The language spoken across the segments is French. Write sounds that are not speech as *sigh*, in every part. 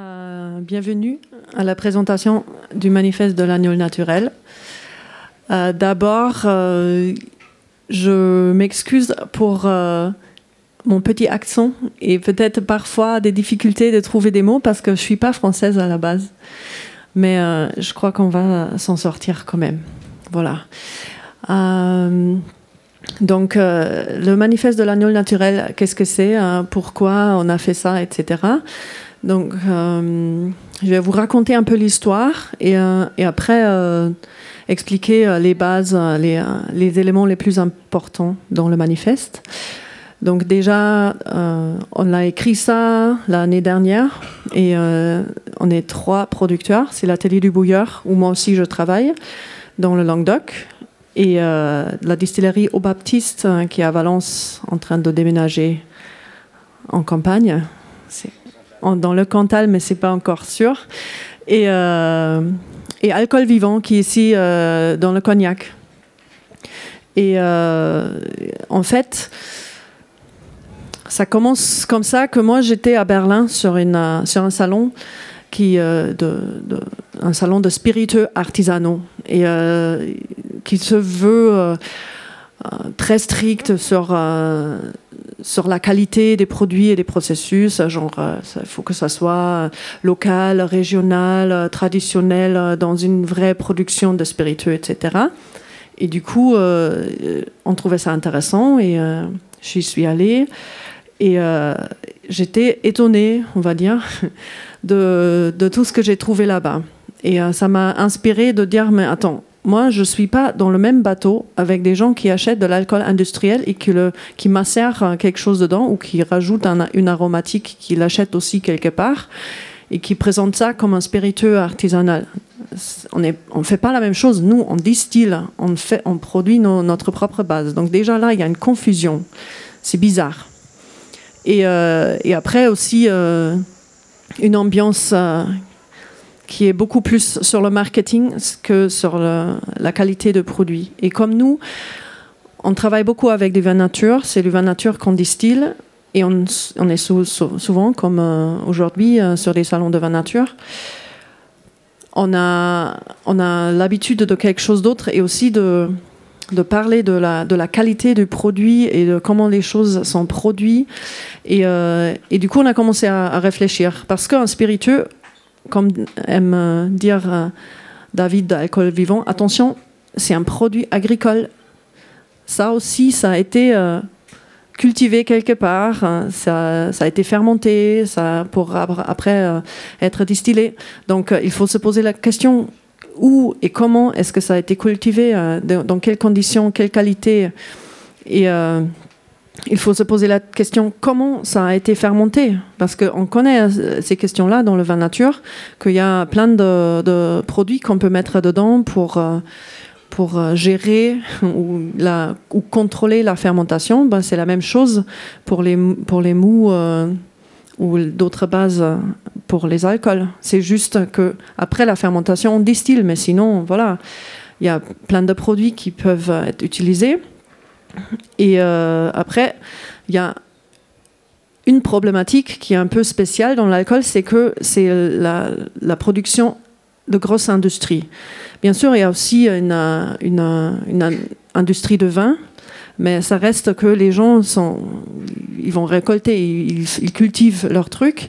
Euh, bienvenue à la présentation du manifeste de l'agneau naturel. Euh, d'abord, euh, je m'excuse pour mon petit accent et peut-être parfois des difficultés de trouver des mots parce que je ne suis pas française à la base. Mais je crois qu'on va s'en sortir quand même. Voilà. donc, le manifeste de l'agneau naturel, qu'est-ce que c'est Pourquoi on a fait ça, etc. Donc, euh, je vais vous raconter un peu l'histoire et, euh, après euh, expliquer les bases, les, éléments les plus importants dans le manifeste. Donc déjà, on a écrit ça l'année dernière et on est trois producteurs. C'est l'atelier du bouilleur où moi aussi je travaille dans le Languedoc et la distillerie Au Baptiste qui est à Valence en train de déménager en campagne. Dans le Cantal, mais c'est pas encore sûr. Et, euh, Alcool Vivant, qui est ici euh, dans le Cognac. Et euh, en fait, ça commence comme ça que moi j'étais à Berlin sur, une, sur un salon qui de, un salon de spiritueux artisanaux et qui se veut très strict sur sur la qualité des produits et des processus, genre il euh, faut que ça soit local, régional, traditionnel, dans une vraie production de spiritueux, etc. Et du coup, euh, on trouvait ça intéressant et euh, j'y suis allée. Et j'étais étonnée, on va dire, *laughs* de, de tout ce que j'ai trouvé là-bas. Et ça m'a inspiré de dire, mais attends, moi, je ne suis pas dans le même bateau avec des gens qui achètent de l'alcool industriel et qui, le, macèrent euh, quelque chose dedans ou qui rajoutent une aromatique qui l'achètent aussi quelque part et qui présentent ça comme un spiritueux artisanal. On ne fait pas la même chose. Nous, on distille, on, produit notre propre base. Donc déjà là, il y a une confusion. C'est bizarre. Et, euh, après aussi, euh, une ambiance qui est beaucoup plus sur le marketing que sur la qualité de produit. Et comme nous, on travaille beaucoup avec des vins nature, c'est le vin nature qu'on distille, et on, est souvent, comme euh, aujourd'hui, euh, sur des salons de vin nature. On a, l'habitude de quelque chose d'autre et aussi de, parler de la, qualité du produit et de comment les choses sont produites. Et, euh, du coup, on a commencé à réfléchir. Parce qu'un spiritueux, comme aime dire euh, David d'Alcool Vivant, attention, c'est un produit agricole. Ça aussi, ça a été euh, cultivé quelque part, hein. ça, a été fermenté ça, pour après euh, être distillé. Donc il faut se poser la question où et comment est-ce que ça a été cultivé, dans quelles conditions, quelle qualité. Et il faut se poser la question comment ça a été fermenté? Parce qu'on connaît euh, ces questions-là dans le vin nature, qu'il y a plein de, produits qu'on peut mettre dedans pour, euh, pour euh, gérer *laughs* ou, la, ou contrôler la fermentation. Ben, c'est la même chose pour les, pour les mous ou d'autres bases pour les alcools. C'est juste que après la fermentation, on distille, mais sinon, voilà, il y a plein de produits qui peuvent être utilisés. Et euh, après, il y a une problématique qui est un peu spéciale dans l'alcool, c'est que c'est la, production de grosses industries. Bien sûr, il y a aussi une, industrie de vin, mais ça reste que les gens ils vont récolter, ils, cultivent leurs trucs.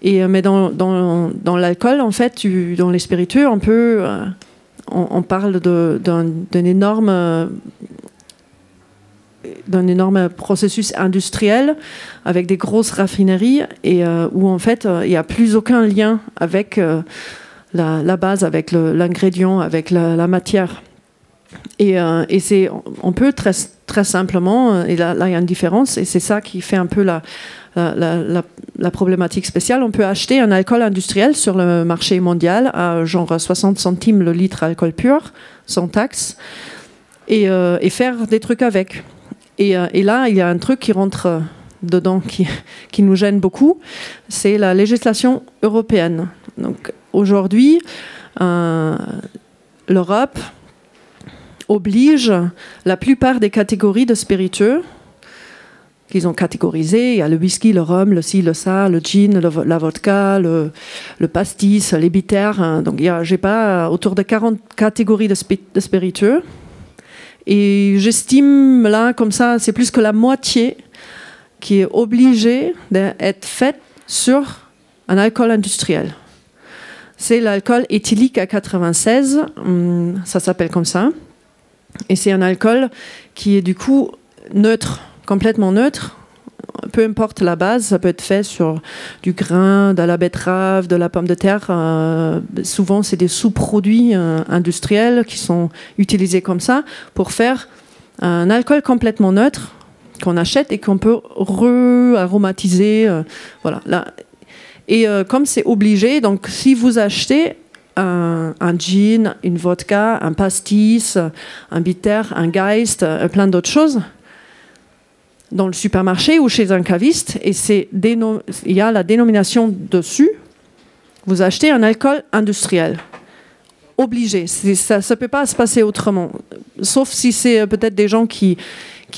Et, mais dans, l'alcool, en fait, dans les spiritueux, on peut, euh, on parle d'un énorme d'un énorme processus industriel avec des grosses raffineries et euh, où en fait euh, il n'y a plus aucun lien avec euh, la, base, avec l'ingrédient, avec la, matière. Et, c'est, on peut très, très simplement, et là, il y a une différence, et c'est ça qui fait un peu la, la, problématique spéciale. On peut acheter un alcool industriel sur le marché mondial à genre 60 centimes le litre alcool pur, sans taxe, et faire des trucs avec. Euh, et, là, il y a un truc qui rentre euh, dedans qui, *laughs* qui nous gêne beaucoup, c'est la législation européenne. Donc aujourd'hui, euh, l'Europe oblige la plupart des catégories de spiritueux qu'ils ont catégorisé. Il y a le whisky, le rhum, le ci, le ça, le gin, la vodka, le, pastis, les bitters. Hein. Donc, j'ai pas autour de 40 catégories de spiritueux. Et j'estime là, comme ça, c'est plus que la moitié qui est obligée d'être faite sur un alcool industriel. C'est l'alcool éthylique à 96, hum, ça s'appelle comme ça. Et c'est un alcool qui est du coup neutre, complètement neutre. Peu importe la base, ça peut être fait sur du grain, de la betterave, de la pomme de terre. Euh, souvent, c'est des sous-produits euh, industriels qui sont utilisés comme ça pour faire un alcool complètement neutre qu'on achète et qu'on peut re-aromatiser. Euh, voilà. Là. Et comme c'est obligé, donc si vous achetez un, gin, une vodka, un pastis, un bitter, un geist, plein d'autres choses, dans le supermarché ou chez un caviste, et c'est il y a la dénomination dessus, vous achetez un alcool industriel. Obligé. Ça ne peut pas se passer autrement. Sauf si c'est euh, peut-être des gens qui,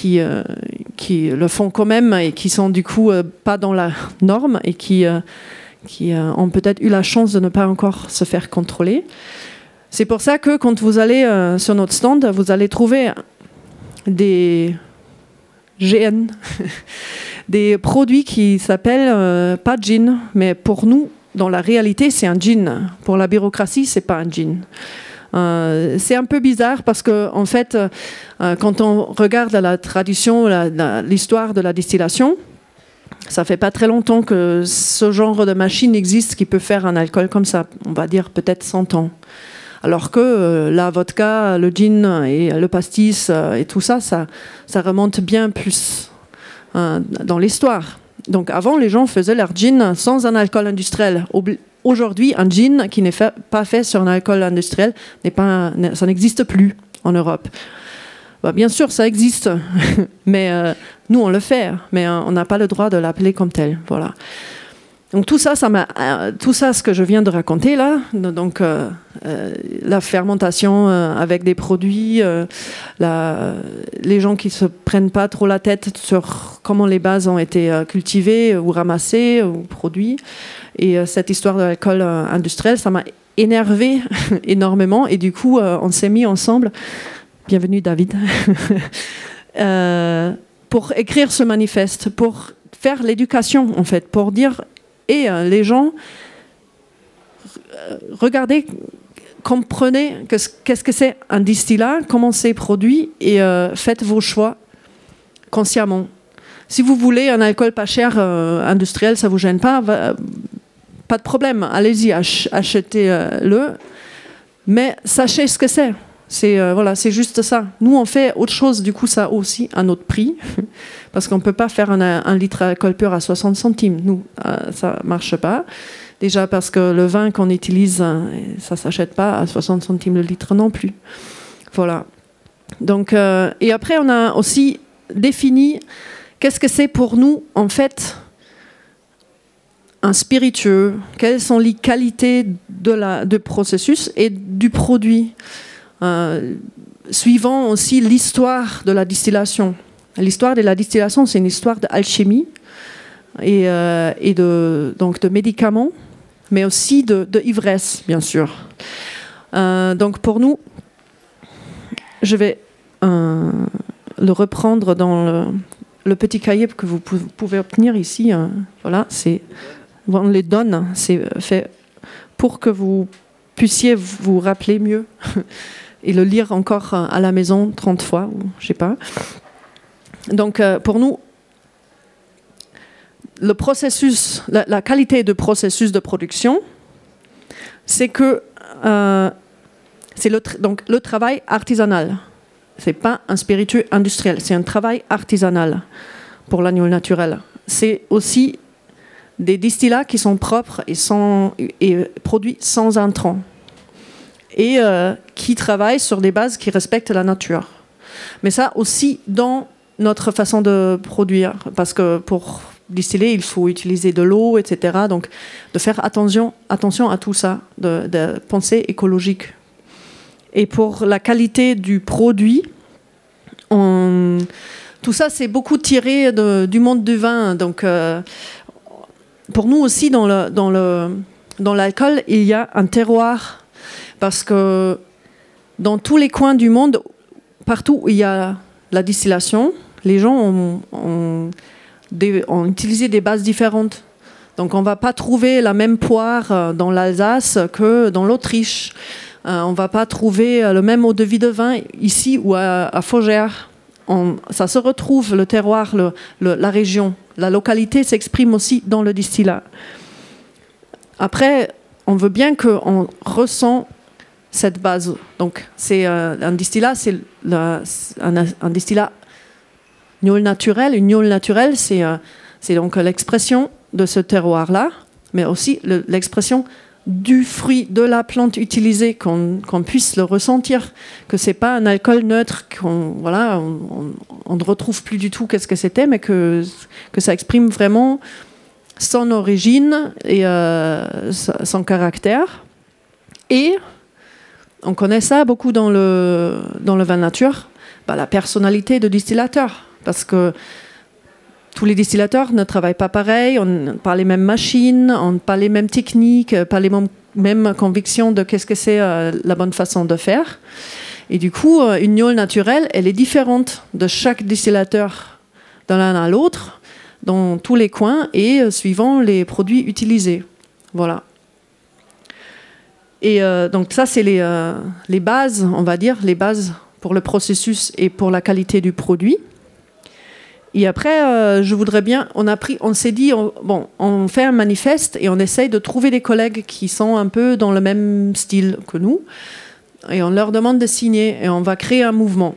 euh, qui le font quand même et qui sont du coup euh, pas dans la norme et qui, qui ont peut-être eu la chance de ne pas encore se faire contrôler. C'est pour ça que quand vous allez sur notre stand, vous allez trouver des GN, *laughs* des produits qui s'appellent euh, pas gin, mais pour nous, dans la réalité, c'est un gin. Pour la bureaucratie, c'est pas un gin. Euh, c'est un peu bizarre parce que, en fait, euh, quand on regarde la tradition, l'histoire de la distillation, ça fait pas très longtemps que ce genre de machine existe qui peut faire un alcool comme ça. On va dire peut-être 100 ans. Alors que euh, la vodka, le gin et le pastis euh, et tout ça, ça, remonte bien plus hein, dans l'histoire. Donc avant, les gens faisaient leur gin sans un alcool industriel. Aujourd'hui, un gin qui n'est pas fait sur un alcool industriel, ça n'existe plus en Europe. Bah, bien sûr, ça existe, *laughs* mais euh, nous, on le fait, mais on n'a pas le droit de l'appeler comme tel. Voilà. Donc tout ça, ça euh, tout ça, ce que je viens de raconter là, donc euh, euh, la fermentation avec des produits, les gens qui se prennent pas trop la tête sur comment les bases ont été cultivées ou ramassées ou produits, et cette histoire de l'alcool industriel, ça m'a énervé *laughs* énormément, et du coup, on s'est mis ensemble. Bienvenue David. *laughs* pour écrire ce manifeste, pour faire l'éducation en fait, pour dire et euh, les gens, euh, regardez, comprenez qu'est-ce que c'est un distillat, comment c'est produit, et euh, faites vos choix consciemment. Si vous voulez un alcool pas cher industriel, ça vous gêne pas, pas de problème, allez-y, achetez-le, mais sachez ce que c'est. C'est euh, voilà, c'est juste ça. Nous, on fait autre chose, du coup, ça aussi à notre prix, *laughs* parce qu'on ne peut pas faire un, litre d'alcool pur à 60 centimes. Nous, euh, ça marche pas. Déjà parce que le vin qu'on utilise, euh, ça s'achète pas à 60 centimes le litre non plus. Voilà. Donc, et après, on a aussi défini qu'est-ce que c'est pour nous, en fait, un spiritueux, quelles sont les qualités de la, de processus et du produit? Euh, suivant aussi l'histoire de la distillation. L'histoire de la distillation, c'est une histoire d'alchimie et, euh, de, donc de médicaments, mais aussi de, ivresse, bien sûr. Euh, donc pour nous, je vais le reprendre dans le, petit cahier que vous pouvez obtenir ici. voilà, c'est on les donne, c'est fait pour que vous puissiez vous rappeler mieux *laughs* et le lire encore euh, à la maison 30 fois, ou je sais pas. Donc euh, pour nous, le processus, la, qualité de processus de production, c'est que euh, c'est le, donc le travail artisanal. C'est pas un spiritueux industriel, c'est un travail artisanal pour l'agneau naturel. C'est aussi des distillats qui sont propres et, sans, et produits sans intrants et euh, qui travaillent sur des bases qui respectent la nature. Mais ça aussi dans notre façon de produire, parce que pour distiller, il faut utiliser de l'eau, etc. Donc de faire attention, attention à tout ça, de, penser écologique. Et pour la qualité du produit, tout ça, c'est beaucoup tiré du monde du vin. Donc, pour nous aussi, dans le, dans le, dans l'alcool, il y a un terroir. Parce que dans tous les coins du monde, partout où il y a la distillation, les gens ont, utilisé des bases différentes. Donc on ne va pas trouver la même poire euh, dans l'Alsace que dans l'Autriche. Euh, on ne va pas trouver euh, le même eau de vie de vin ici ou à, à ça se retrouve, le terroir, la région. La localité s'exprime aussi dans le distillat. Après, on veut bien qu'on ressent cette base. Donc, c'est un distillat, c'est un, distillat gnôle naturel. Une gnôle naturelle, c'est donc l'expression de ce terroir-là, mais aussi l'expression du fruit de la plante utilisée, qu'on puisse le ressentir, que c'est pas un alcool neutre, qu'on voilà, on, ne retrouve plus du tout qu'est-ce que c'était, mais que, que ça exprime vraiment son origine et euh, son caractère. Et on connaît ça beaucoup dans le, dans le vin nature, bah, la personnalité de distillateur, parce que tous les distillateurs ne travaillent pas pareil, on n'a pas les mêmes machines, on n'a pas les mêmes techniques, pas les mêmes convictions de qu'est-ce que c'est euh, la bonne façon de faire. Et du coup, euh, une gnôle naturelle, elle est différente de chaque distillateur d'un l'un à l'autre, dans tous les coins et euh, suivant les produits utilisés. Voilà. Et donc ça, c'est les, les bases, on va dire, les bases pour le processus et pour la qualité du produit. Et après, euh, je voudrais bien, on s'est dit, bon, on fait un manifeste et on essaye de trouver des collègues qui sont un peu dans le même style que nous, et on leur demande de signer et on va créer un mouvement.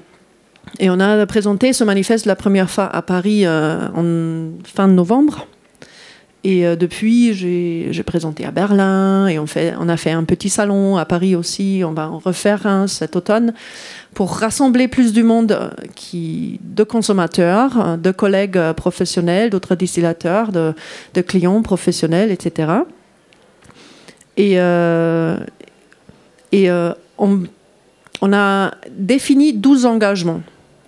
Et on a présenté ce manifeste la première fois à Paris euh, en fin de novembre. Et euh, depuis, j'ai présenté à Berlin et on, a fait un petit salon à Paris aussi. On va en refaire un cet automne pour rassembler plus du monde euh, qui, de consommateurs, euh, de collègues professionnels, d'autres distillateurs, de, clients professionnels, etc. Et, et on, a défini 12 engagements.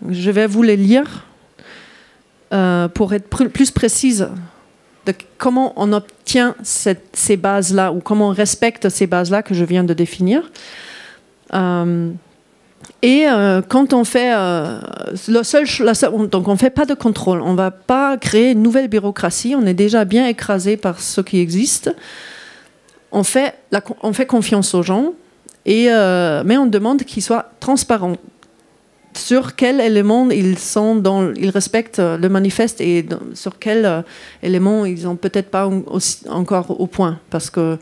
Je vais vous les lire pour être plus précise de comment on obtient ces bases-là ou comment on respecte ces bases-là que je viens de définir. Euh, et euh, quand on fait euh, le seul, donc on fait pas de contrôle, on va pas créer une nouvelle bureaucratie, on est déjà bien écrasé par ce qui existe. On fait, on fait confiance aux gens, mais on demande qu'ils soient transparents sur quel élément ils sont ils respectent le manifeste et sur quel euh, élément ils n'ont peut-être pas encore au point parce que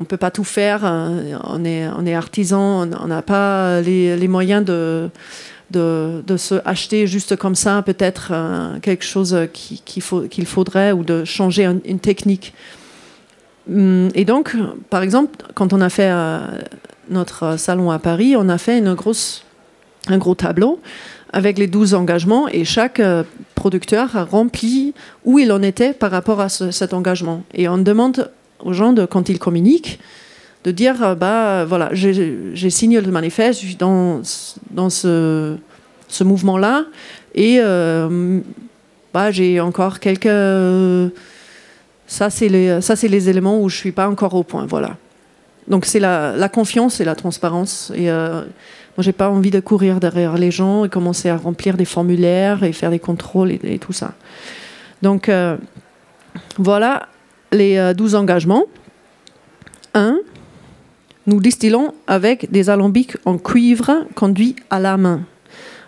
on peut pas tout faire. Euh, on est, artisan, on n'a pas les, moyens de, de, se acheter juste comme ça peut-être euh, quelque chose qu'il faut, qu'il faudrait ou de changer une technique. Hum, et donc, par exemple, quand on a fait notre salon à Paris, on a fait une grosse un gros tableau avec les 12 engagements et chaque euh, producteur a rempli où il en était par rapport à cet engagement. Et on demande aux gens, de, quand ils communiquent, de dire euh, bah voilà, j'ai signé le manifeste, dans, dans ce, ce mouvement-là et euh, bah, j'ai encore quelques. Ça, c'est les, les éléments où je ne suis pas encore au point. Voilà. Donc, c'est la, la, confiance et la transparence. Et moi, j'ai pas envie de courir derrière les gens et commencer à remplir des formulaires et faire des contrôles et, tout ça. Donc, euh, voilà les 12 euh, engagements. 1. Nous distillons avec des alambics en cuivre conduits à la main.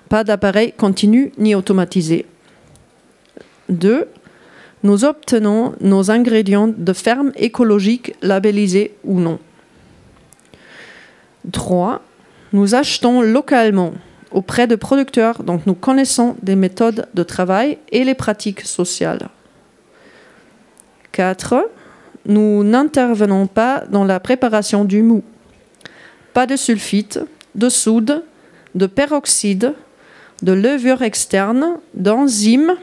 Pas d'appareil continu ni automatisé. 2. Nous obtenons nos ingrédients de ferme écologique labellisés ou non. 3 nous achetons localement auprès de producteurs dont nous connaissons des méthodes de travail et les pratiques sociales. 4. Nous n'intervenons pas dans la préparation du mou. Pas de sulfite, de soude, de peroxyde, de levure externe, d'enzymes.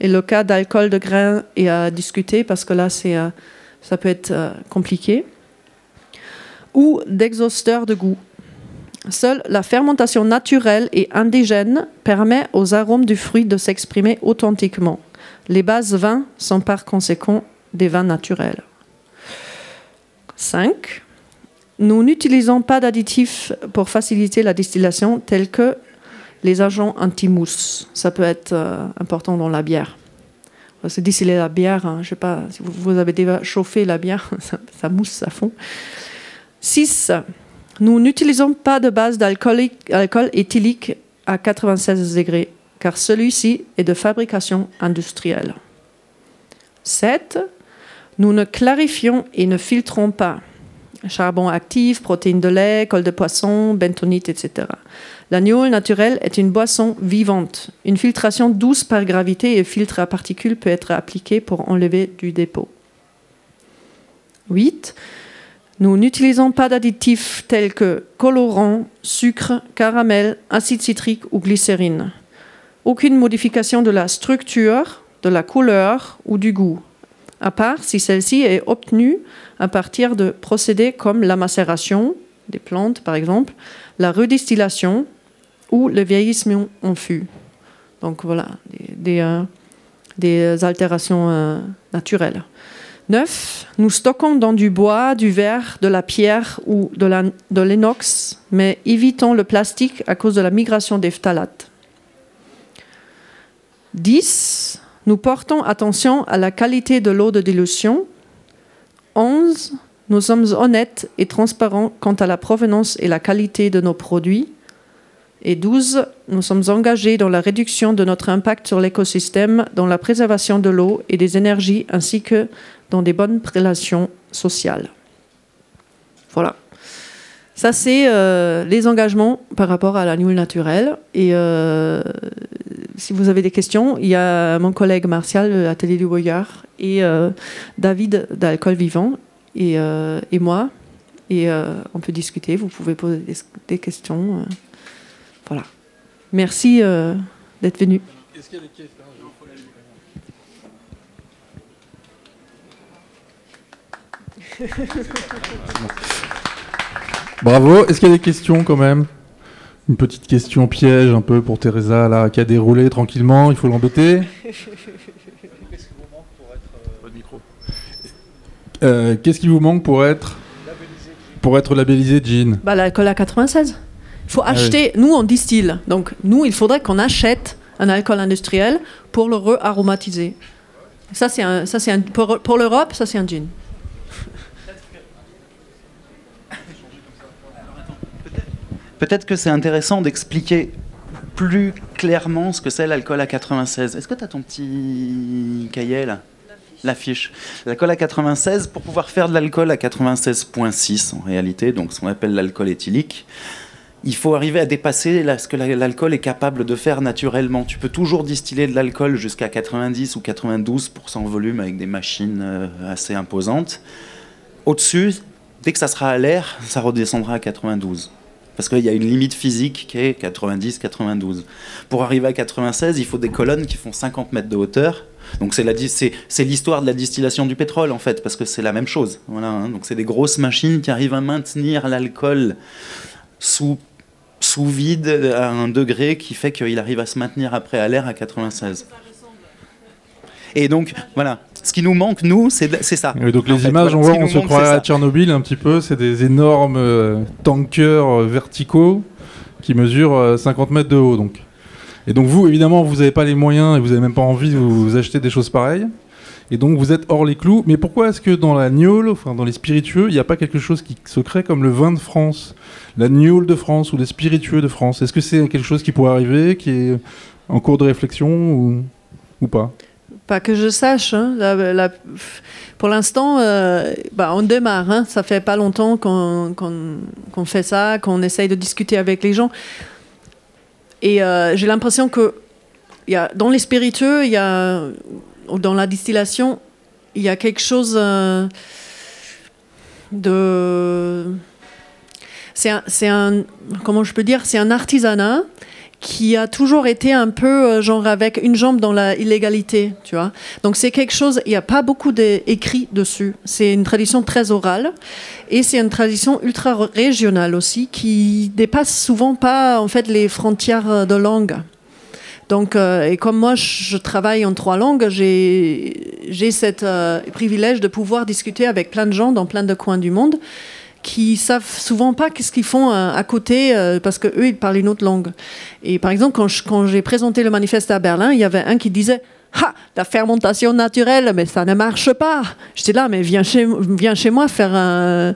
Et le cas d'alcool de grain est à discuter parce que là, euh, ça peut être euh, compliqué. Ou d'exhausteur de goût Seule la fermentation naturelle et indigène permet aux arômes du fruit de s'exprimer authentiquement. Les bases vins sont par conséquent des vins naturels. 5. Nous n'utilisons pas d'additifs pour faciliter la distillation tels que les agents anti-mousse. Ça peut être euh, important dans la bière. C'est distiller la bière, hein, je ne sais pas si vous, avez déjà chauffé la bière, *laughs* ça, mousse à fond. 6. Nous n'utilisons pas de base d'alcool éthylique à 96 degrés, car celui-ci est de fabrication industrielle. 7. Nous ne clarifions et ne filtrons pas charbon actif, protéines de lait, colle de poisson, bentonite, etc. L'agneau naturel est une boisson vivante. Une filtration douce par gravité et filtre à particules peut être appliquée pour enlever du dépôt. 8. Nous n'utilisons pas d'additifs tels que colorant, sucre, caramel, acide citrique ou glycérine. Aucune modification de la structure, de la couleur ou du goût, à part si celle-ci est obtenue à partir de procédés comme la macération des plantes, par exemple, la redistillation, ou le vieillissement en fût. Donc voilà, des, des, euh, altérations euh, naturelles. 9. Nous stockons dans du bois, du verre, de la pierre ou de l'inox, mais évitons le plastique à cause de la migration des phtalates. 10. Nous portons attention à la qualité de l'eau de dilution. 11. Nous sommes honnêtes et transparents quant à la provenance et la qualité de nos produits. Et 12, nous sommes engagés dans la réduction de notre impact sur l'écosystème, dans la préservation de l'eau et des énergies, ainsi que dans des bonnes relations sociales. Voilà. Ça, c'est euh, les engagements par rapport à l'annuel naturel. Et euh, si vous avez des questions, il y a mon collègue Martial de l'Atelier du Boyard et euh, David d'Alcool Vivant et, moi. Et on peut discuter, vous pouvez poser des questions. Voilà. Merci euh, d'être venu. Est-ce qu'il y a des questions? *laughs* Bravo. Est-ce qu'il y a des questions quand même? Une petite question piège un peu pour Teresa là, qui a déroulé tranquillement. Il faut l'embêter. *laughs* Qu'est-ce qui vous manque pour être euh, euh, Qu'est-ce qui vous manque pour être pour être labellisé jean? Bah l'alcool à 96 faut ah acheter. Nous, on distille. Donc, nous, il faudrait qu'on achète un alcool industriel pour le re-aromatiser. Ça, c'est un, ça, c'est un, pour, pour l'Europe, ça, c'est un gin. Peut-être que c'est intéressant d'expliquer plus clairement ce que c'est l'alcool à 96. Est-ce que tu as ton petit cahier là? L'affiche. L'alcool à 96, pour pouvoir faire de l'alcool à 96.6 en réalité, donc ce qu'on appelle l'alcool éthylique, il faut arriver à dépasser ce que l'alcool est capable de faire naturellement. Tu peux toujours distiller de l'alcool jusqu'à 90 ou 92% volume avec des machines euh, assez imposantes. Au-dessus, dès que ça sera à l'air, ça redescendra à 92. Parce qu'il y a une limite physique qui est 90-92. Pour arriver à 96, il faut des colonnes qui font 50 mètres de hauteur. Donc c'est l'histoire de la distillation du pétrole en fait, parce que c'est la même chose. Voilà, hein. Donc c'est des grosses machines qui arrivent à maintenir l'alcool sous sous vide à un degré qui fait qu'il arrive à se maintenir après à l'air à 96. Et donc, voilà. Ce qui nous manque, nous, c'est ça. donc les images, on voit, on se croit à Tchernobyl un petit peu. C'est des énormes euh, tankers euh, verticaux qui mesurent 50 euh, mètres de haut. Donc. Et donc vous, évidemment, vous n'avez pas les moyens et vous n'avez même pas envie de vous acheter des choses pareilles. Et donc vous êtes hors les clous. Mais pourquoi est-ce que dans la gnôle, enfin dans les spiritueux, il n'y a pas quelque chose qui se crée comme le vin de France, la gnôle de France ou les spiritueux de France? Est-ce que c'est quelque chose qui pourrait arriver, qui est en cours de réflexion ou, pas? Pas que je sache. Hein. pour l'instant, euh, bah, on démarre. Hein. Ça fait pas longtemps qu'on fait ça, qu'on essaye de discuter avec les gens. Et euh, j'ai l'impression que dans les spiritueux, il y a dans la distillation, il y a quelque chose euh, de. C'est un, comment je peux dire, c'est un artisanat qui a toujours été un peu euh, genre avec une jambe dans la illégalité, tu vois. Donc c'est quelque chose, il n'y a pas beaucoup d'écrits dessus. C'est une tradition très orale et c'est une tradition ultra régionale aussi qui dépasse souvent pas en fait les frontières de langue. Donc, euh, et comme moi, je travaille en trois langues, j'ai ce euh, privilège de pouvoir discuter avec plein de gens dans plein de coins du monde qui savent souvent pas qu'est-ce qu'ils font euh, à côté euh, parce que eux ils parlent une autre langue. Et par exemple quand j'ai présenté le manifeste à Berlin, il y avait un qui disait ha, la fermentation naturelle, mais ça ne marche pas. J'étais là, mais viens chez, moi faire un,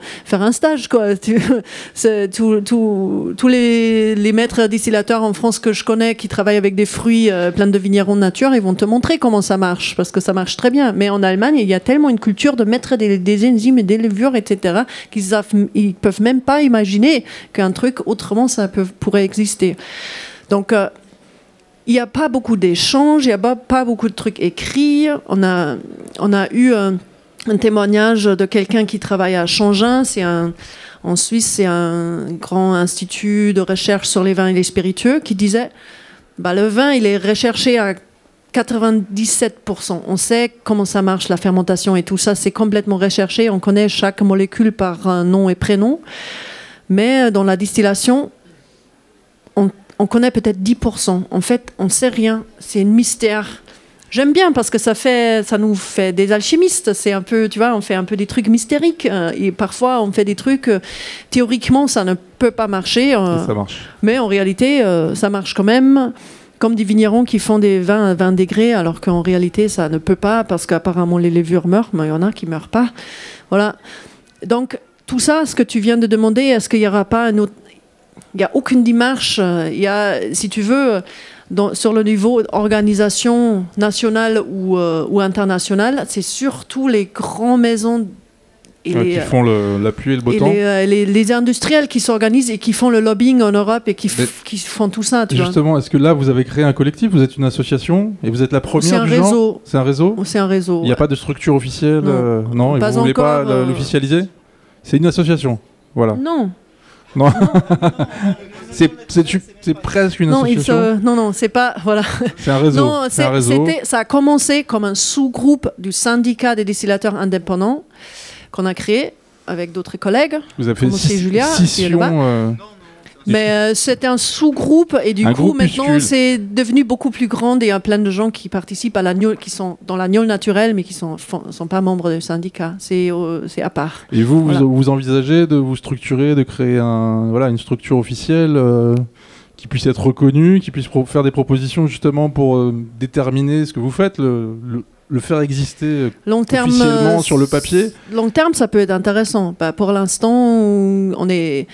stage. *laughs* Tous les, maîtres distillateurs en France que je connais qui travaillent avec des fruits euh, pleins de vignerons nature, ils vont te montrer comment ça marche, parce que ça marche très bien. Mais en Allemagne, il y a tellement une culture de mettre des, enzymes et des levures, etc., qu'ils ne peuvent même pas imaginer qu'un truc autrement ça pourrait exister. Donc, euh, il n'y a pas beaucoup d'échanges, il n'y a pas, beaucoup de trucs écrits. On a, eu un, témoignage de quelqu'un qui travaille à Changin. En Suisse, c'est un grand institut de recherche sur les vins et les spiritueux qui disait bah, le vin, il est recherché à 97%. On sait comment ça marche, la fermentation et tout ça, c'est complètement recherché. On connaît chaque molécule par nom et prénom. Mais dans la distillation, on on connaît peut-être 10%. En fait, on ne sait rien. C'est un mystère. J'aime bien parce que ça fait, ça nous fait des alchimistes. C'est un peu, tu vois, on fait un peu des trucs mystériques. Euh, et parfois, on fait des trucs, euh, théoriquement, ça ne peut pas marcher. Euh, ça marche. Mais en réalité, ça marche quand même. Comme des vignerons qui font des vins à 20 degrés, alors qu'en réalité, ça ne peut pas, parce qu'apparemment, les levures meurent, mais il y en a qui ne meurent pas. Voilà. Donc, tout ça, ce que tu viens de demander, est-ce qu'il n'y aura pas un autre, il n'y a aucune démarche. Il y a, si tu veux, sur le niveau organisation nationale ou, euh, ou internationale, c'est surtout les grandes maisons et les, qui font la pluie et le beau temps. Euh, les, les, industriels qui s'organisent et qui font le lobbying en Europe et qui, qui font tout ça. justement, est-ce que là, vous avez créé un collectif? Vous êtes une association et vous êtes la première C'est un, réseau. C'est un réseau? C'est un réseau. Il n'y a pas de structure officielle Non, euh, et vous ne voulez pas l'officialiser? C'est une association Voilà. Non. Non. *laughs* c'est presque une non, association. non, non, c'est pas. Voilà. C'est un réseau. Non, un réseau. Ça a commencé comme un sous-groupe du syndicat des distillateurs indépendants qu'on a créé avec d'autres collègues. Vous avez fait Julia, scission, mais euh, c'était un sous-groupe et du coup maintenant c'est devenu beaucoup plus grand et il y a plein de gens qui participent à la qui sont dans la naturelle naturelle mais qui sont sont pas membres du syndicat. C'est euh, c'est à part. Et vous, vous, envisagez de vous structurer, de créer un voilà une structure officielle euh, qui puisse être reconnue, qui puisse faire des propositions justement pour déterminer ce que vous faites, le, le faire exister long terme, officiellement sur le papier? Long terme, ça peut être intéressant. Bah, pour l'instant, on est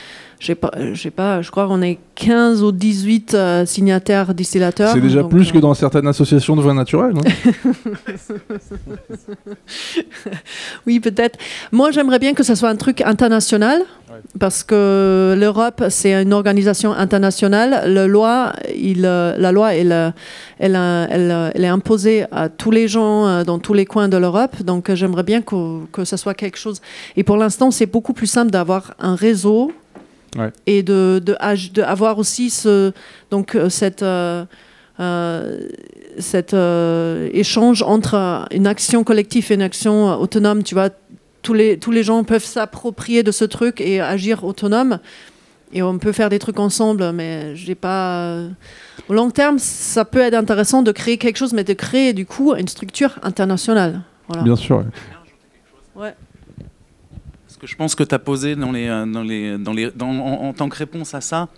j'ai pas, pas, je crois qu'on est 15 ou 18 euh, signataires distillateurs. C'est déjà plus que euh, dans certaines associations de vin naturel. *laughs* oui, peut-être. Moi, j'aimerais bien que ce soit un truc international, parce que l'Europe, c'est une organisation internationale. Le loi, il, euh, la loi, elle, elle, elle, elle, est imposée à tous les gens dans tous les coins de l'Europe. Donc, j'aimerais bien que, que ce soit quelque chose. Et pour l'instant, c'est beaucoup plus simple d'avoir un réseau et de, de, avoir aussi ce, donc, euh, cette, euh, euh, cet échange entre une action collective et une action autonome. Tu vois, tous les, tous les gens peuvent s'approprier de ce truc et agir autonome. Et on peut faire des trucs ensemble, mais j'ai pas. Au long terme, ça peut être intéressant de créer quelque chose, mais de créer du coup une structure internationale. Voilà. Bien sûr. Ouais que je pense que tu as posé dans les, euh, en, tant que réponse à ça,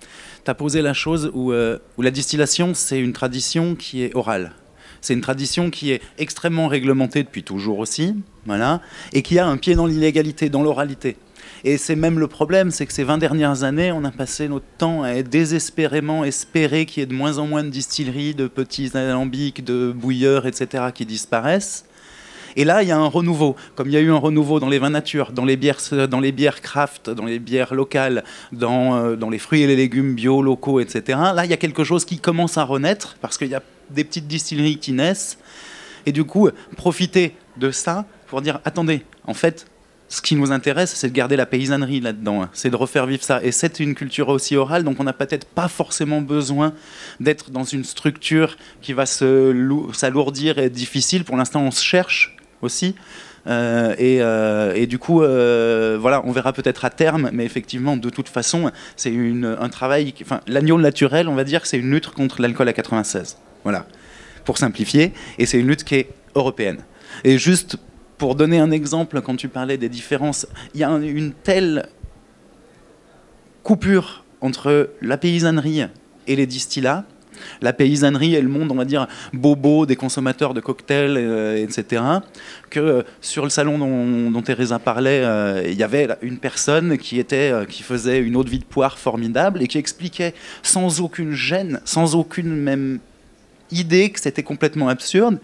tu as posé la chose où, euh, où la distillation, c'est une tradition qui est orale. C'est une tradition qui est extrêmement réglementée depuis toujours aussi, voilà, et qui a un pied dans l'illégalité, dans l'oralité. Et c'est même le problème, c'est que ces 20 dernières années, on a passé notre temps à désespérément espérer qu'il y ait de moins en moins de distilleries, de petits alambics, de bouilleurs, etc., qui disparaissent. Et là, il y a un renouveau, comme il y a eu un renouveau dans les vins nature, dans les bières, dans les bières craft, dans les bières locales, dans, euh, dans les fruits et les légumes bio, locaux, etc. Là, il y a quelque chose qui commence à renaître parce qu'il y a des petites distilleries qui naissent. Et du coup, profiter de ça pour dire attendez, en fait, ce qui nous intéresse, c'est de garder la paysannerie là-dedans, c'est de refaire vivre ça. Et c'est une culture aussi orale, donc on n'a peut-être pas forcément besoin d'être dans une structure qui va s'alourdir et être difficile. Pour l'instant, on se cherche aussi. Euh, euh, et, du coup, euh, voilà, on verra peut-être à terme, mais effectivement, de toute façon, c'est un travail. Enfin, l'agneau naturel, on va dire c'est une lutte contre l'alcool à 96. Voilà, pour simplifier. Et c'est une lutte qui est européenne. Et juste pour donner un exemple, quand tu parlais des différences, il y a une telle coupure entre la paysannerie et les distillats. La paysannerie et le monde, on va dire, bobo des consommateurs de cocktails, euh, etc. Que euh, sur le salon dont, dont Teresa parlait, euh, il y avait une personne qui, était, qui faisait une eau de vie de poire formidable et qui expliquait sans aucune gêne, sans aucune même idée que c'était complètement absurde,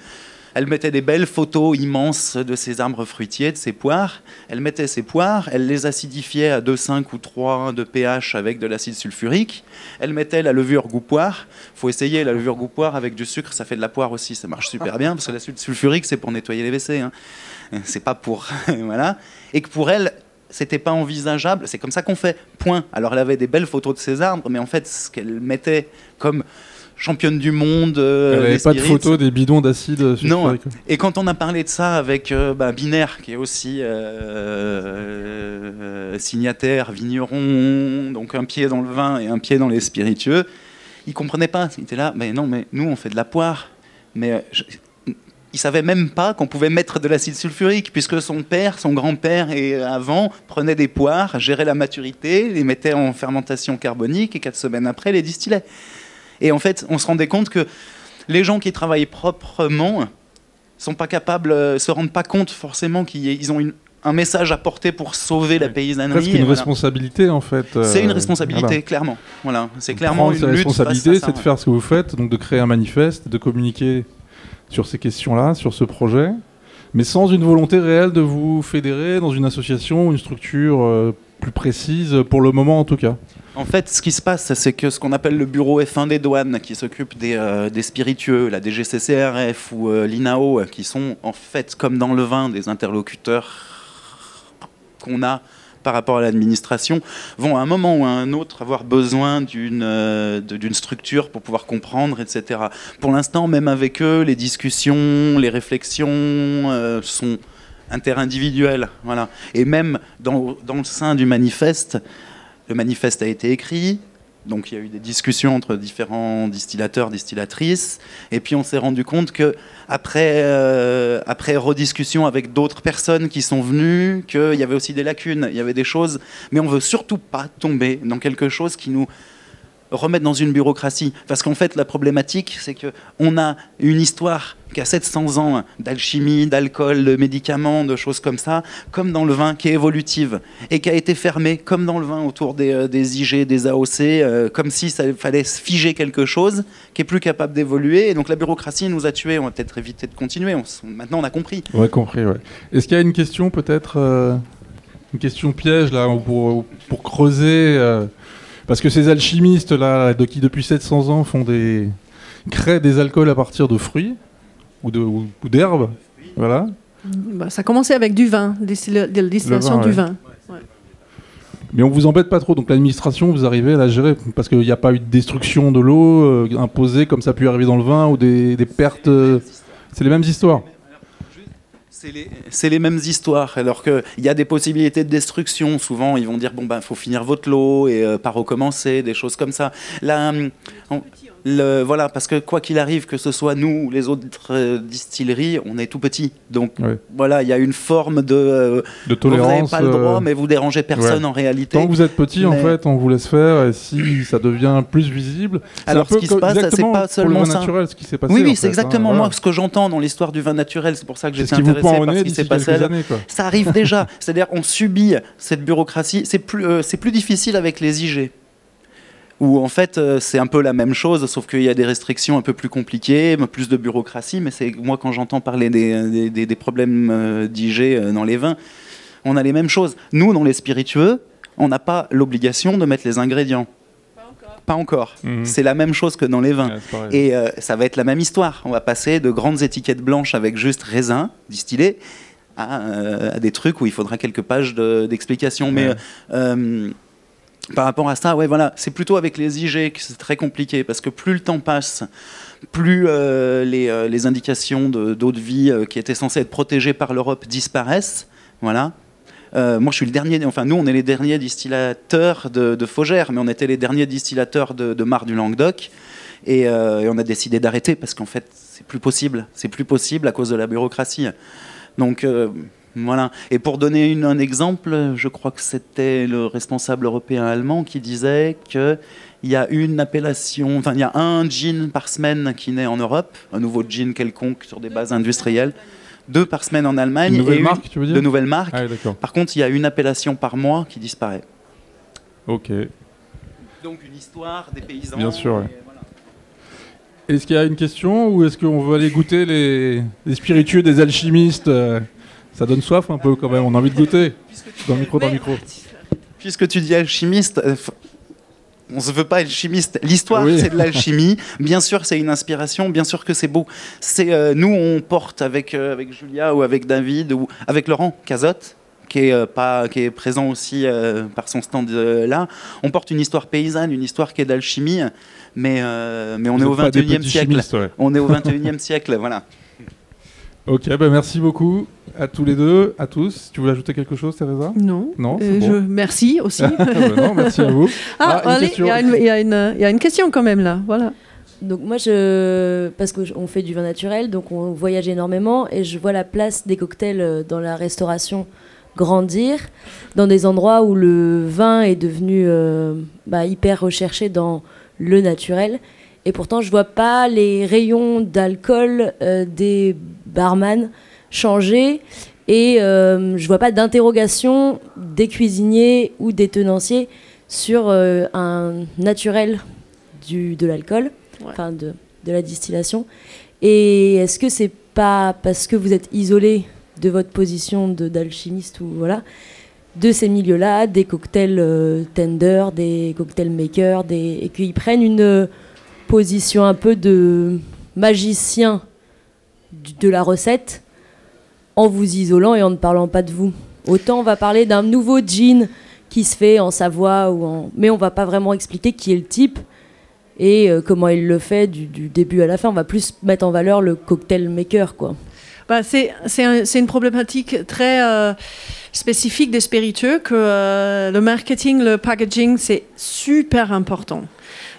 elle mettait des belles photos immenses de ses arbres fruitiers, de ses poires. Elle mettait ses poires, elle les acidifiait à 2,5 ou 3 de pH avec de l'acide sulfurique. Elle mettait la levure goût poire. faut essayer la levure goût poire avec du sucre, ça fait de la poire aussi, ça marche super bien parce que l'acide sulfurique, c'est pour nettoyer les WC. Hein. C'est pas pour. *laughs* voilà. Et que pour elle, c'était pas envisageable, c'est comme ça qu'on fait, point. Alors elle avait des belles photos de ses arbres, mais en fait, ce qu'elle mettait comme championne du monde. Euh, Elle n'avait pas de photos des bidons d'acide Non. Et quand on a parlé de ça avec euh, bah, Binaire, qui est aussi euh, signataire, vigneron, donc un pied dans le vin et un pied dans les spiritueux, il comprenait pas. Il était là, mais non, mais nous on fait de la poire. Mais il savait même pas qu'on pouvait mettre de l'acide sulfurique, puisque son père, son grand-père et avant prenaient des poires, géraient la maturité, les mettaient en fermentation carbonique et quatre semaines après les distillaient. Et en fait, on se rendait compte que les gens qui travaillent proprement sont pas capables, euh, se rendent pas compte forcément qu'ils ont un message à porter pour sauver la paysannerie. C'est une responsabilité en fait. Euh, c'est une responsabilité, clairement. Voilà, c'est clairement une responsabilité, c'est de faire ce que vous faites, donc de créer un manifeste, de communiquer sur ces questions-là, sur ce projet, mais sans une volonté réelle de vous fédérer dans une association, une structure euh, plus précise, pour le moment en tout cas. En fait, ce qui se passe, c'est que ce qu'on appelle le bureau F1 des douanes, qui s'occupe des, euh, spiritueux, la DGCCRF ou euh, l'INAO, qui sont en fait, comme dans le vin, des interlocuteurs qu'on a par rapport à l'administration, vont à un moment ou à un autre avoir besoin d'une euh, structure pour pouvoir comprendre, etc. Pour l'instant, même avec eux, les discussions, les réflexions sont interindividuelles. Voilà. Et même dans, dans le sein du manifeste, le manifeste a été écrit, donc il y a eu des discussions entre différents distillateurs, distillatrices, et puis on s'est rendu compte que après, euh, après rediscussion avec d'autres personnes qui sont venues, qu'il y avait aussi des lacunes, il y avait des choses, mais on veut surtout pas tomber dans quelque chose qui nous remettre dans une bureaucratie. Parce qu'en fait, la problématique, c'est qu'on a une histoire qui a 700 ans d'alchimie, d'alcool, de médicaments, de choses comme ça, comme dans le vin, qui est évolutive et qui a été fermée, comme dans le vin, autour des, euh, IG, des AOC, euh, comme si ça fallait figer quelque chose qui est plus capable d'évoluer. Et donc la bureaucratie nous a tués. On va peut-être éviter de continuer. maintenant, on a compris. On a compris, ouais. Est-ce qu'il y a une question, peut-être, euh, une question piège, là, pour, pour creuser parce que ces alchimistes là, qui depuis 700 ans font des créent des alcools à partir de fruits ou de ou, d'herbes, voilà. Bah, ça a commencé avec du vin, la distillation du vin. Mais on vous embête pas trop, donc l'administration, vous arrivez à la gérer parce qu'il n'y a pas eu de destruction de l'eau euh, imposée comme ça a pu arriver dans le vin ou des, pertes. Euh, c'est les mêmes histoires. C'est les, mêmes histoires, alors qu'il y a des possibilités de destruction. Souvent, ils vont dire bon ben, faut finir votre lot et euh, pas recommencer, des choses comme ça. Là, le, voilà, parce que quoi qu'il arrive, que ce soit nous ou les autres euh, distilleries, on est tout petit. Donc voilà, il y a une forme de, euh, de tolérance. Vous n'avez pas le droit, mais vous dérangez personne en réalité. Tant que vous êtes petit, en fait, on vous laisse faire. Et si ça devient plus visible, alors ce qui se passe, c'est pas seulement ça. naturel, ce qui s'est passé. Oui, oui, c'est hein. exactement moi ce que j'entends dans l'histoire du vin naturel. C'est pour ça que j'étais intéressé par ce qui s'est passé. Ça arrive déjà. C'est-à-dire, on subit cette bureaucratie. C'est plus, euh, c'est plus difficile avec les IG où en fait euh, c'est un peu la même chose, sauf qu'il y a des restrictions un peu plus compliquées, plus de bureaucratie, mais c'est moi quand j'entends parler des, des, problèmes euh, d'IG euh, dans les vins, on a les mêmes choses. Nous, dans les spiritueux, on n'a pas l'obligation de mettre les ingrédients. Pas encore. Mhm. C'est la même chose que dans les vins. et ça va être la même histoire. On va passer de grandes étiquettes blanches avec juste raisin distillé à, des trucs où il faudra quelques pages d'explications. Mais par rapport à ça, ouais, voilà, c'est plutôt avec les IG que c'est très compliqué parce que plus le temps passe, plus les, les, indications d'eau de, vie qui étaient censées être protégées par l'Europe disparaissent. Voilà. Euh, moi, je suis le dernier. Enfin, nous, on est les derniers distillateurs de, de mais on était les derniers distillateurs de, de Mar du Languedoc. Euh, et, on a décidé d'arrêter parce qu'en fait, c'est plus possible. C'est plus possible à cause de la bureaucratie. Donc. Voilà. Et pour donner un exemple, je crois que c'était le responsable européen allemand qui disait qu'il y a une appellation, enfin il y a un gin par semaine qui naît en Europe, un nouveau gin quelconque sur des bases industrielles deux par semaine en Allemagne. De nouvelles marques, tu veux dire? De nouvelles marques. Ah, par contre, il y a une appellation par mois qui disparaît. Ok. Donc une histoire des paysans. Bien sûr. Est-ce qu'il y a une question ou est-ce qu'on veut aller goûter les, spiritueux des alchimistes euh, Ça donne soif un peu quand même, on a envie de goûter. Dans le micro, dans le micro. Puisque tu dis alchimiste, euh, on ne se veut pas être chimiste. L'histoire, c'est de l'alchimie. Bien sûr, c'est une inspiration. Bien sûr que c'est beau. C'est euh, nous, on porte avec euh, avec Julia ou avec David ou avec Laurent Cazotte, qui est euh, pas qui est présent aussi par son stand là. On porte une histoire paysanne, une histoire qui est d'alchimie, mais mais on est au 21e siècle. On est au 21e siècle, voilà. Ok, ben merci beaucoup à tous les deux, à tous. Tu voulais ajouter quelque chose, Teresa? Non. Non. Euh, je... Merci aussi. *laughs* Ah, non, merci à vous. Ah, ah il y, a une question quand même là. Voilà. Donc moi, je, parce qu'on fait du vin naturel, donc on voyage énormément et je vois la place des cocktails euh, dans la restauration grandir dans des endroits où le vin est devenu euh, bah, hyper recherché dans le naturel. Et pourtant, je vois pas les rayons d'alcool des barman changer et euh, je vois pas d'interrogation des cuisiniers ou des tenanciers sur euh, un naturel du, de l'alcool, enfin de, de, la distillation. Et est-ce que c'est pas parce que vous êtes isolé de votre position d'alchimiste ou voilà de ces milieux-là, des cocktails euh, tender, des cocktails makers, des... et qu'ils prennent une position un peu de magicien de la recette en vous isolant et en ne parlant pas de vous. Autant on va parler d'un nouveau jean qui se fait en Savoie, ou en... mais on va pas vraiment expliquer qui est le type et euh, comment il le fait du, début à la fin. On va plus mettre en valeur le cocktail maker. quoi. Bah, c'est une problématique très euh, spécifique des spiritueux que euh, le marketing, le packaging, c'est super important.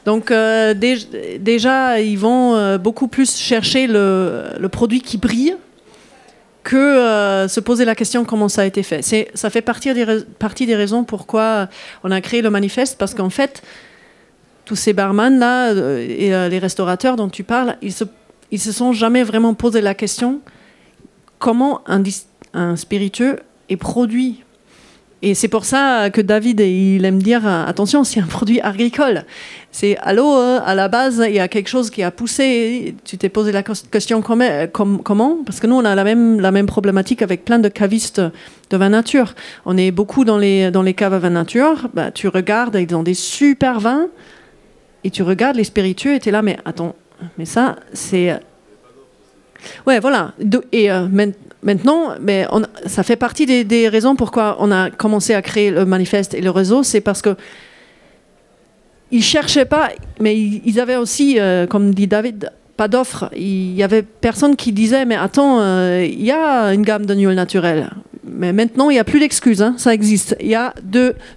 Donc déjà, ils vont beaucoup plus chercher le, produit qui brille que euh, se poser la question comment ça a été fait. Ça fait partie des, raisons pourquoi on a créé le manifeste, parce qu'en fait, tous ces barman là euh, et euh, les restaurateurs dont tu parles, ils se, se sont jamais vraiment posé la question comment un spiritueux est produit et c'est pour ça que David, il aime dire attention, c'est un produit agricole. C'est allô, hein, à la base, il y a quelque chose qui a poussé. Tu t'es posé la question comment? Parce que nous, on a la même, la même problématique avec plein de cavistes de vin nature. On est beaucoup dans les, dans les caves à vin nature. Bah, tu regardes, ils ont des super vins. Et tu regardes les spiritueux et tu es là, mais attends, mais ça, c'est. Ouais, voilà. Et euh, Maintenant, mais ça fait partie des, raisons pourquoi on a commencé à créer le manifeste et le réseau, c'est parce que ils cherchaient pas, mais ils, avaient aussi, euh, comme dit David, pas d'offres. Il y avait personne qui disait, mais attends, euh, il y a une gamme de nuls naturels mais maintenant, il n'y a plus d'excuses, hein, ça existe. Il y a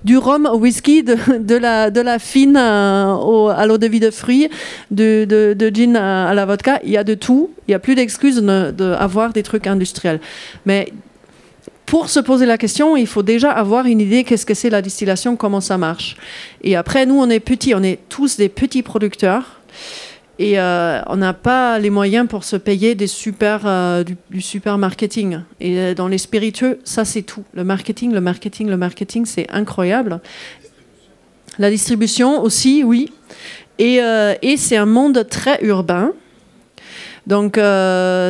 du rhum au whisky, de, la, fine euh, à l'eau de vie de fruits, de, de, gin à, la vodka. Il y a de tout. Il n'y a plus d'excuses d'avoir des trucs industriels. Mais pour se poser la question, il faut déjà avoir une idée qu'est-ce que c'est la distillation, comment ça marche. Et après, nous, on est petits, on est tous des petits producteurs. Et euh, on n'a pas les moyens pour se payer euh, du, super marketing. Et euh, dans les spiritueux, ça c'est tout. Le marketing, le marketing, le marketing, c'est incroyable. La distribution aussi, oui. Et, et c'est un monde très urbain. Donc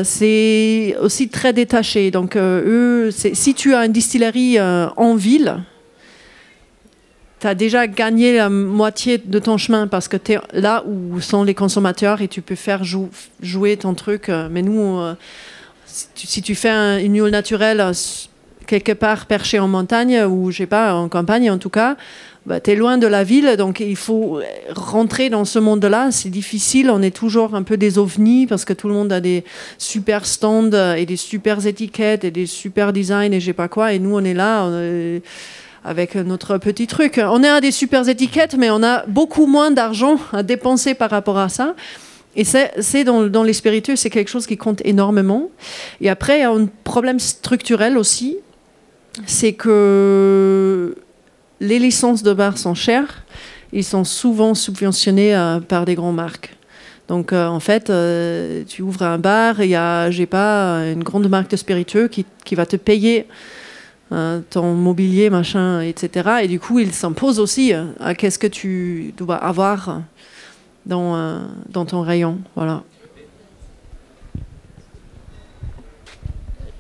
c'est aussi très détaché. Donc eux, si tu as une distillerie en ville, tu as déjà gagné la moitié de ton chemin parce que tu es là où sont les consommateurs et tu peux faire jouer ton truc. Euh, mais nous, euh, si tu, fais un, une huile naturelle quelque part perché en montagne ou je sais pas en campagne en tout cas bah, tu es loin de la ville, donc il faut rentrer dans ce monde-là. C'est difficile, on est toujours un peu des ovnis parce que tout le monde a des super stands et des super étiquettes et des super designs et je sais pas quoi. Et nous, on est là avec notre petit truc. On à des super étiquettes, mais on a beaucoup moins d'argent à dépenser par rapport à ça. Et c'est dans, les spiritueux, c'est quelque chose qui compte énormément. Et après, il y a un problème structurel aussi, c'est que les licences de bar sont chères, ils sont souvent subventionnés euh, par des grandes marques. Donc euh, en fait, euh, tu ouvres un bar, il y a, j'ai pas, une grande marque de spiritueux qui va te payer ton mobilier, machin, etc. Et du coup, il s'impose aussi à qu'est-ce que tu dois avoir dans, dans ton rayon. Voilà.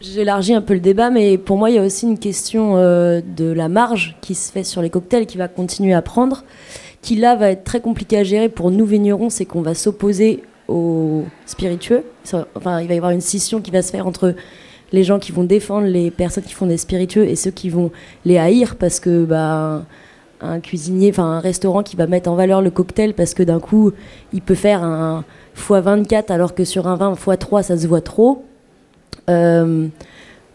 J'élargis un peu le débat, mais pour moi, il y a aussi une question euh, de la marge qui se fait sur les cocktails qui va continuer à prendre, qui là va être très compliqué à gérer pour nous vignerons, c'est qu'on va s'opposer aux spiritueux. Enfin, il va y avoir une scission qui va se faire entre les gens qui vont défendre les personnes qui font des spiritueux et ceux qui vont les haïr parce que bah, un cuisinier, enfin un restaurant qui va mettre en valeur le cocktail parce que d'un coup il peut faire un x24 alors que sur un vin x3 ça se voit trop euh,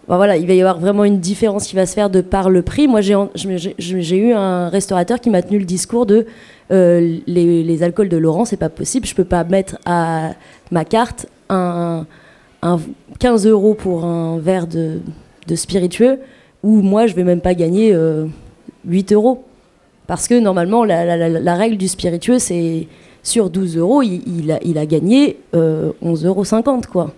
bah voilà, il va y avoir vraiment une différence qui va se faire de par le prix. Moi, j'ai eu un restaurateur qui m'a tenu le discours de euh, les, alcools de Laurent, c'est pas possible. Je peux pas mettre à ma carte un, 15 euros pour un verre de, spiritueux ou moi, je vais même pas gagner 8 euh, euros. Parce que normalement, la, règle du spiritueux, c'est sur 12 euros, il, a, gagné 11,50 euros, quoi.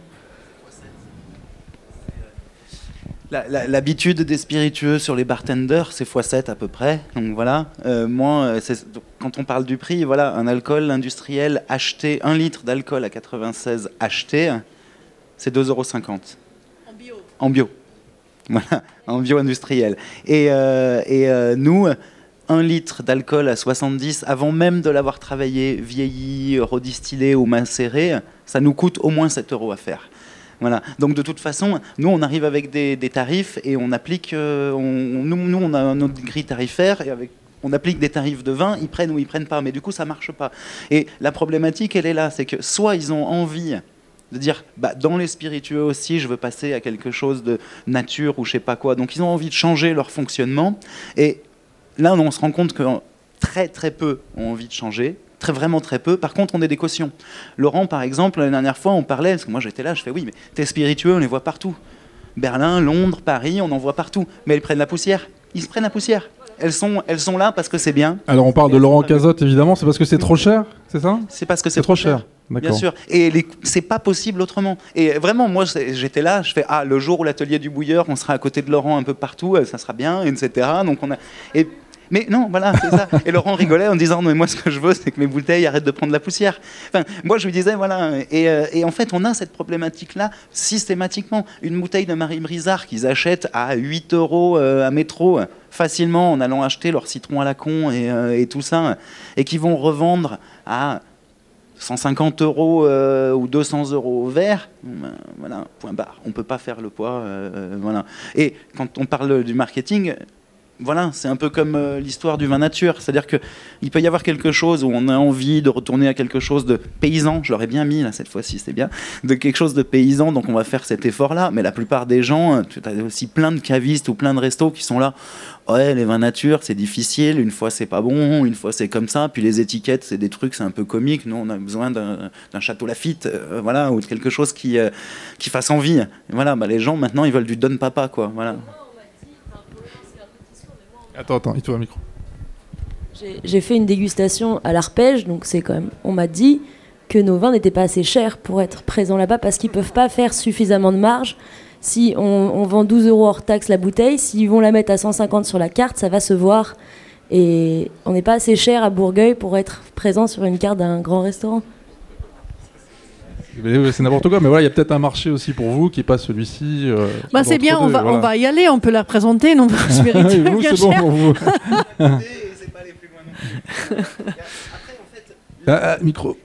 L'habitude des spiritueux sur les bartenders, c'est x7 à peu près. Donc voilà. Euh, euh, quand on parle du prix, voilà, un alcool industriel acheté, un litre d'alcool à 96 acheté, c'est 2,50 euros. En bio. En bio. *laughs* Voilà, en bio industriel. Et, euh, et nous, un litre d'alcool à 70, avant même de l'avoir travaillé, vieilli, redistillé ou macéré, ça nous coûte au moins 7 euros à faire. Voilà. Donc de toute façon, nous on arrive avec des, tarifs et on applique, euh, nous, nous, on a notre grille tarifaire et avec on applique des tarifs de vin, ils prennent ou ils prennent pas, mais du coup ça marche pas. Et la problématique, elle est là, c'est que soit ils ont envie de dire, bah, dans les spiritueux aussi, je veux passer à quelque chose de nature ou je sais pas quoi. Donc ils ont envie de changer leur fonctionnement. Et là, on se rend compte que très très peu ont envie de changer très, vraiment très peu. Par contre, on est des cautions. Laurent, par exemple, la dernière fois, on parlait, parce que moi j'étais là, je fais oui, mais t'es spiritueux, on les voit partout. Berlin, Londres, Paris, on en voit partout. Mais elles prennent la poussière. Ils se prennent la poussière. Elles sont, elles sont là parce que c'est bien. Alors on parle de Laurent Cazotte, évidemment, c'est parce que c'est trop cher, c'est ça? C'est parce que c'est trop cher. Bien sûr. Et c'est pas possible autrement. Et vraiment, moi, j'étais là, je fais ah le jour où l'atelier du bouilleur, on sera à côté de Laurent un peu partout, euh, ça sera bien, etc. Donc on a. Et mais non, voilà, c'est ça. *laughs* Et Laurent rigolait en disant, mais moi, ce que je veux, c'est que mes bouteilles arrêtent de prendre la poussière. Enfin, moi, je lui disais, voilà. Et, euh, en fait, on a cette problématique-là systématiquement. Une bouteille de Marie Brizard qu'ils achètent à 8 euros euh, à métro facilement en allant acheter leur citron à la con et, euh, tout ça, et qui vont revendre à 150 euros ou 200 euros verre, ben, voilà, point barre. On ne peut pas faire le poids. voilà. Et quand on parle du marketing, voilà, c'est un peu comme euh, l'histoire du vin nature. C'est-à-dire qu'il peut y avoir quelque chose où on a envie de retourner à quelque chose de paysan. Je l'aurais bien mis, là, cette fois-ci, c'est bien. De quelque chose de paysan, donc on va faire cet effort-là. Mais la plupart des gens, euh, tu as aussi plein de cavistes ou plein de restos qui sont là. Ouais, les vins nature, c'est difficile. Une fois, c'est pas bon. Une fois, c'est comme ça. Puis les étiquettes, c'est des trucs, c'est un peu comique. Nous, on a besoin d'un château Lafitte, euh, voilà, ou de quelque chose qui, qui fasse envie. voilà, bah, les gens, maintenant, ils veulent du Don Papa, quoi. Voilà. Attends, attends, il te un micro. J'ai fait une dégustation à l'arpège, donc c'est quand même. On m'a dit que nos vins n'étaient pas assez chers pour être présents là-bas parce qu'ils peuvent pas faire suffisamment de marge. Si on, vend 12 euros hors taxe la bouteille, s'ils vont la mettre à 150 sur la carte, ça va se voir. Et on n'est pas assez cher à Bourgueil pour être présent sur une carte d'un grand restaurant. C'est n'importe quoi, mais voilà, il y a peut-être un marché aussi pour vous qui n'est pas celui-ci. Euh, bah c'est bien, on va, on va y aller, on peut la présenter, non *laughs* spiritueux, vous, c'est bon pour vous. *laughs* ah, ah, micro.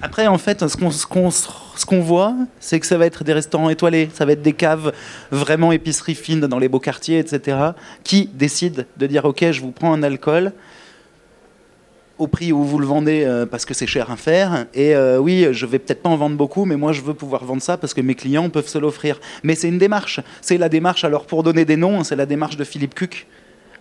Après, en fait, ce qu'on ce qu'on voit, c'est que ça va être des restaurants étoilés, ça va être des caves vraiment épicerie fine dans les beaux quartiers, etc., qui décident de dire ok, je vous prends un alcool au prix où vous le vendez euh, parce que c'est cher à faire. Et euh, oui, je vais peut-être pas en vendre beaucoup, mais moi je veux pouvoir vendre ça parce que mes clients peuvent se l'offrir. Mais c'est une démarche. C'est la démarche, alors pour donner des noms, c'est la démarche de Philippe Cuc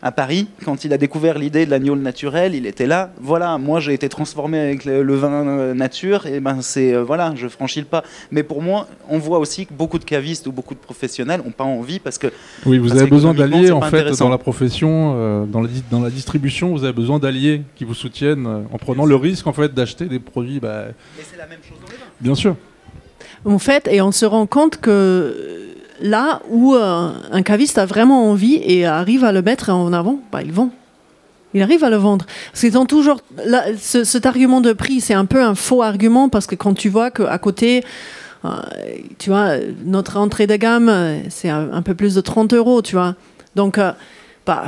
à Paris, quand il a découvert l'idée de l'agneau naturel, il était là. Voilà, moi j'ai été transformé avec le, vin euh, nature, et ben c'est voilà, je franchis le pas. Mais pour moi, on voit aussi que beaucoup de cavistes ou beaucoup de professionnels n'ont pas envie parce que. Oui, vous avez besoin d'alliés en fait dans la profession, dans, la, dans la distribution, vous avez besoin d'alliés qui vous soutiennent en prenant le risque en fait d'acheter des produits. Bah... Mais c'est la même chose dans les vins. Bien sûr. En fait, et on se rend compte que là où euh, un caviste a vraiment envie et arrive à le mettre en avant, bah, ils vont. Il arrive à le vendre. Parce ont toujours. cet argument de prix, c'est un peu un faux argument parce que quand tu vois qu'à côté. Euh, tu vois, notre entrée de gamme, c'est un, peu plus de 30 euros, tu vois. Donc, euh, bah,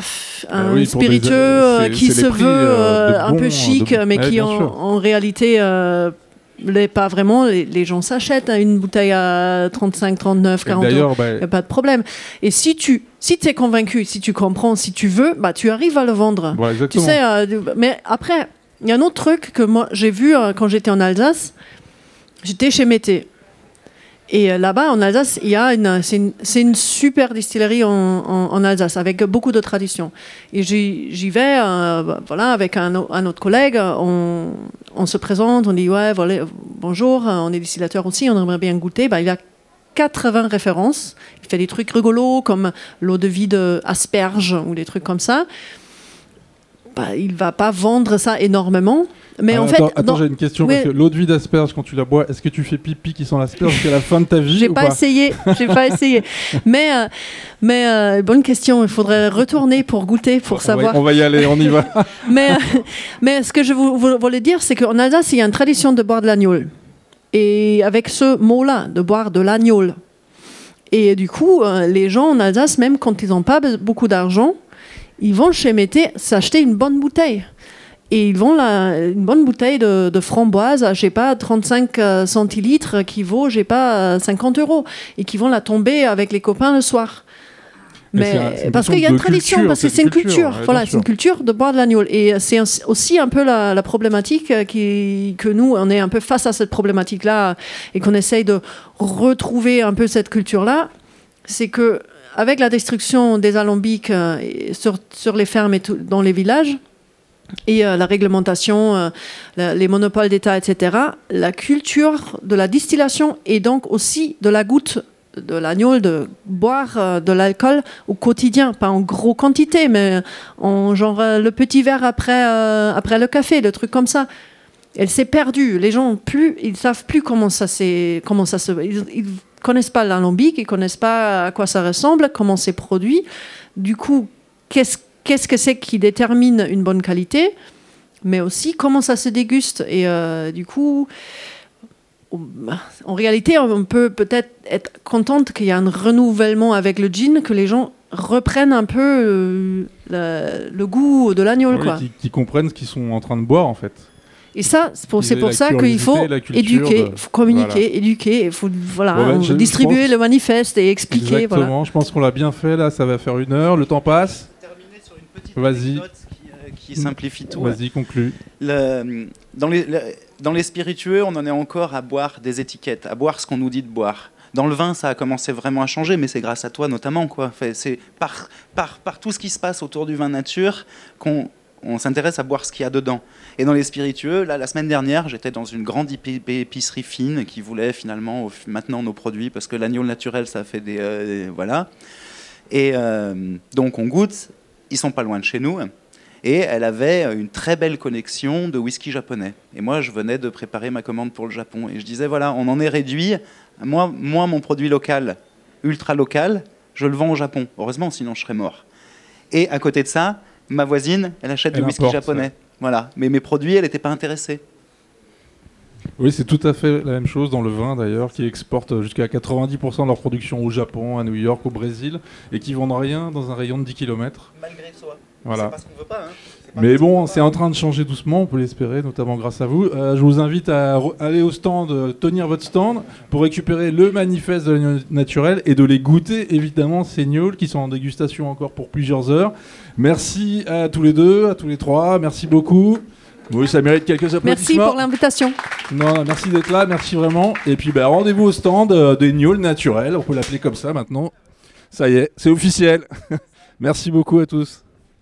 ah un spiritueux qui se veut un peu chic, mais qui en, réalité les, pas vraiment, les, gens s'achètent hein, une bouteille à 35, 39, 40 euros. Il n'y a pas de problème. Et si tu si es convaincu, si tu comprends, si tu veux, bah, tu arrives à le vendre. tu sais, euh, mais après, il y a un autre truc que moi j'ai vu euh, quand j'étais en Alsace. J'étais chez Mété. Et euh, là-bas, en Alsace, il y a une, c'est une, super distillerie en, Alsace avec beaucoup de traditions. Et j'y vais, euh, voilà, avec un, autre collègue. On, se présente, on dit ouais, voilà, bonjour, on est distillateur aussi, on aimerait bien goûter. Bah, il y a 80 références. Il fait des trucs rigolos comme l'eau de vie de asperge ou des trucs comme ça. Bah, il va pas vendre ça énormément. Mais en fait, attends, j'ai une question parce que l'eau de vie d'asperge, quand tu la bois, est-ce que tu fais pipi qui sent l'asperge jusqu'à la fin de ta vie J'ai pas, pas, essayé, j'ai pas essayé. *laughs* Mais, euh, mais euh, bonne question. Il faudrait retourner pour goûter, pour savoir. on va y aller, on y va. *laughs* mais, euh, mais ce que je voulais dire, c'est qu'en Alsace, il y a une tradition de boire de l'agneau. Et avec ce mot-là, de boire de l'agneau. Et du coup, les gens en Alsace, même quand ils n'ont pas beaucoup d'argent, ils vont chez Mété s'acheter une bonne bouteille. Et ils vendent une bonne bouteille de, de framboise, je sais pas, 35 euh, centilitres qui vaut, je sais pas, 50 euros. Et qui vont la tomber avec les copains le soir. Mais, parce qu'il y a une tradition, parce que c'est une culture. voilà, c'est une culture de boire de l'agneau. Et c'est aussi un peu la, problématique euh, qui, que nous, on est un peu face à cette problématique-là et qu'on essaye de retrouver un peu cette culture-là. C'est que avec la destruction des alambics euh, sur, les fermes et dans les villages, et euh, la réglementation, euh, les monopoles d'État, etc., la culture de la distillation et donc aussi de la goutte de l'agneau, de boire de l'alcool au quotidien, pas en gros quantité, mais en genre le petit verre après, après le café, le truc comme ça. Elle s'est perdue. Les gens plus, ils savent plus comment ça comment ça se, connaissent pas l'alambic, ils connaissent pas à quoi ça ressemble, comment c'est produit. Du coup, qu'est-ce qu'est-ce que c'est qui détermine une bonne qualité, mais aussi comment ça se déguste. Et euh, du coup, en réalité, on peut peut-être être contente qu'il y ait un renouvellement avec le gin, que les gens reprennent un peu euh, le, goût de l'agneau. Oui, qui, comprennent ce qu'ils sont en train de boire, en fait. Et ça, c'est pour, pour ça qu'il faut éduquer, faut communiquer, éduquer, il faut voilà, distribuer le manifeste et expliquer. Exactement, je pense qu'on l'a bien fait, là, ça va faire une heure, le temps passe. Vas-y. Euh, qui, simplifie tout. Vas-y, conclue. dans, les, dans les spiritueux, on en est encore à boire des étiquettes, à boire ce qu'on nous dit de boire. Dans le vin, ça a commencé vraiment à changer, mais c'est grâce à toi notamment. Quoi. C'est par, par, par tout ce qui se passe autour du vin nature qu'on on s'intéresse à boire ce qu'il y a dedans. Et dans les spiritueux, là, la semaine dernière, j'étais dans une grande épicerie fine qui voulait finalement maintenant nos produits parce que l'agneau naturel, ça fait des, euh, voilà. Et euh, donc on goûte ils sont pas loin de chez nous. Et elle avait une très belle connexion de whisky japonais. Et moi, je venais de préparer ma commande pour le Japon. Et je disais, voilà, on en est réduit. Moi, moi mon produit local, ultra local, je le vends au Japon. Heureusement, sinon je serais mort. Et à côté de ça, ma voisine, elle achète du whisky japonais. Voilà. Mais mes produits, elle n'était pas intéressée. Oui, c'est tout à fait la même chose dans le vin d'ailleurs, qui exportent jusqu'à 90% de leur production au Japon, à New York, au Brésil, et qui vendent rien dans un rayon de 10 km. Malgré soi. Voilà. Pas ce veut pas, hein. Mais bon, c'est en train de changer doucement, on peut l'espérer, notamment grâce à vous. Euh, je vous invite à aller au stand, euh, tenir votre stand, pour récupérer le manifeste de l'agneau naturel et de les goûter, évidemment, ces gnôles qui sont en dégustation encore pour plusieurs heures. Merci à tous les deux, à tous les trois, merci beaucoup. Oui, ça mérite quelques applaudissements. Merci pour l'invitation. Non, merci d'être là, merci vraiment. Et puis bah, rendez-vous au stand euh, des gnôles naturels, on peut l'appeler comme ça maintenant. Ça y est, c'est officiel. *laughs* merci beaucoup à tous.